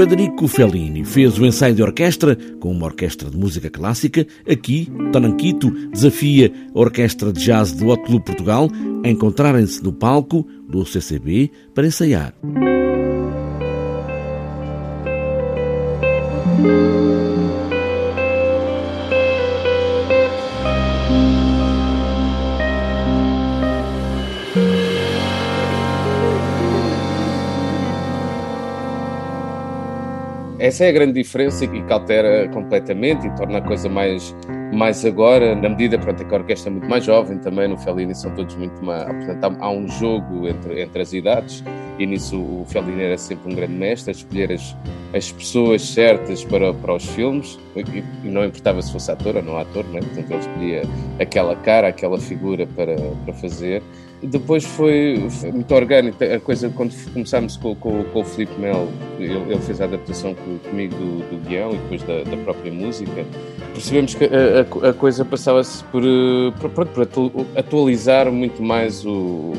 Federico Fellini fez o ensaio de orquestra com uma orquestra de música clássica. Aqui, Tonanquito desafia a Orquestra de Jazz do Hot Club Portugal a encontrarem-se no palco do CCB para ensaiar. Essa é a grande diferença e que altera completamente e torna a coisa mais, mais agora, na medida pronto, é que a orquestra é muito mais jovem também, no Fellini são todos muito mais. Portanto, há, um jogo entre, entre as idades e nisso o Fellini era sempre um grande mestre, escolher as, as pessoas certas para, para os filmes e, e não importava se fosse ator ou não ator, não é? portanto ele escolhia aquela cara, aquela figura para, para fazer. Depois foi, muito orgânico. A coisa, quando começámos com, com, com o Felipe Melo, ele, ele, fez a adaptação comigo do, do guião e depois da, da própria música, percebemos que a, a, a coisa passava-se por, por, por, atualizar muito mais o, o,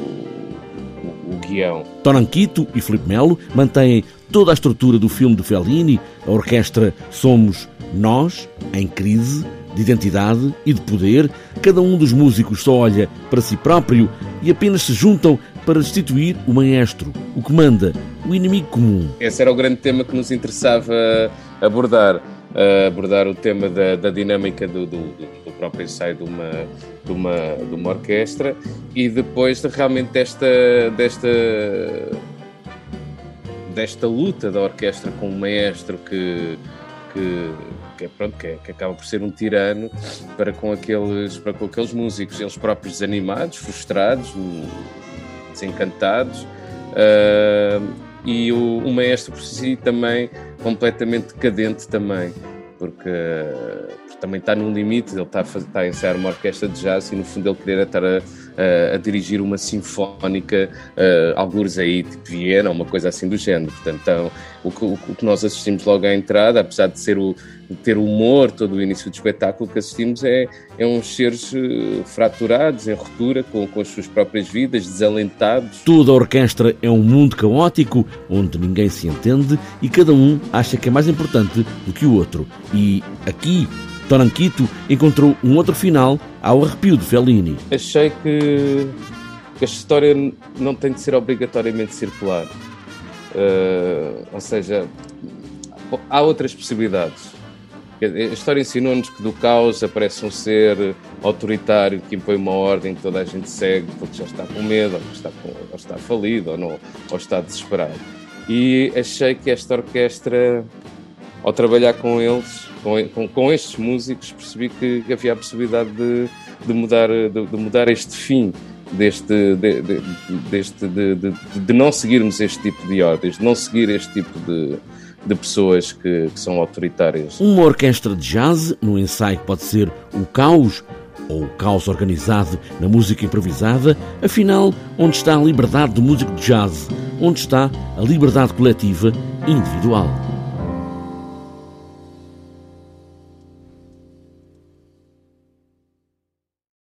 o guião. Tonanquito e Felipe Melo mantêm toda a estrutura do filme de Fellini, a orquestra Somos Nós, em crise, de identidade e de poder, cada um dos músicos só olha para si próprio e apenas se juntam para destituir o maestro, o que manda, o inimigo comum. Esse era o grande tema que nos interessava abordar. Uh, abordar o tema da, da dinâmica do, do, do, próprio ensaio de uma, de, uma, de uma orquestra e depois de, realmente desta, desta, desta luta da orquestra com o maestro que, que que, é, pronto, que, é, que, acaba por ser um tirano para com aqueles, para com aqueles músicos, eles próprios desanimados, frustrados, desencantados, uh, e o, o, maestro por si também completamente decadente também, porque, porque também está no limite, ele está a, fazer, está a ensaiar uma orquestra de jazz e no fundo ele querer estar a, a, dirigir uma sinfónica, uh, alguns aí tipo Viena, uma coisa assim do género. Portanto, então, o, que, o que nós assistimos logo à entrada, apesar de ser o, ter humor todo o início do espetáculo que assistimos é, é uns seres uh, fraturados, em ruptura com, com as suas próprias vidas, desalentados. Toda a orquestra é um mundo caótico onde ninguém se entende e cada um acha que é mais importante do que o outro. E aqui Toranquito encontrou um outro final ao arrepio de Fellini. Achei que, que a história não tem de ser obrigatoriamente circular. Uh, ou seja, há outras possibilidades. A história ensinou-nos que do caos aparece um ser autoritário que impõe uma ordem que toda a gente segue porque já está com medo, ou está, com, ou está falido, ou, não, ou está desesperado. E achei que esta orquestra, ao trabalhar com eles, com, com, com estes músicos, percebi que, que, havia a possibilidade de, de mudar, de, de mudar este fim deste, de, de, deste de, não seguirmos este tipo de ordens, de não seguir este tipo de, de pessoas que, que, são autoritárias. Uma orquestra de jazz, no ensaio pode ser o caos ou o caos organizado na música improvisada, afinal, onde está a liberdade do músico de jazz? Onde está a liberdade coletiva e individual?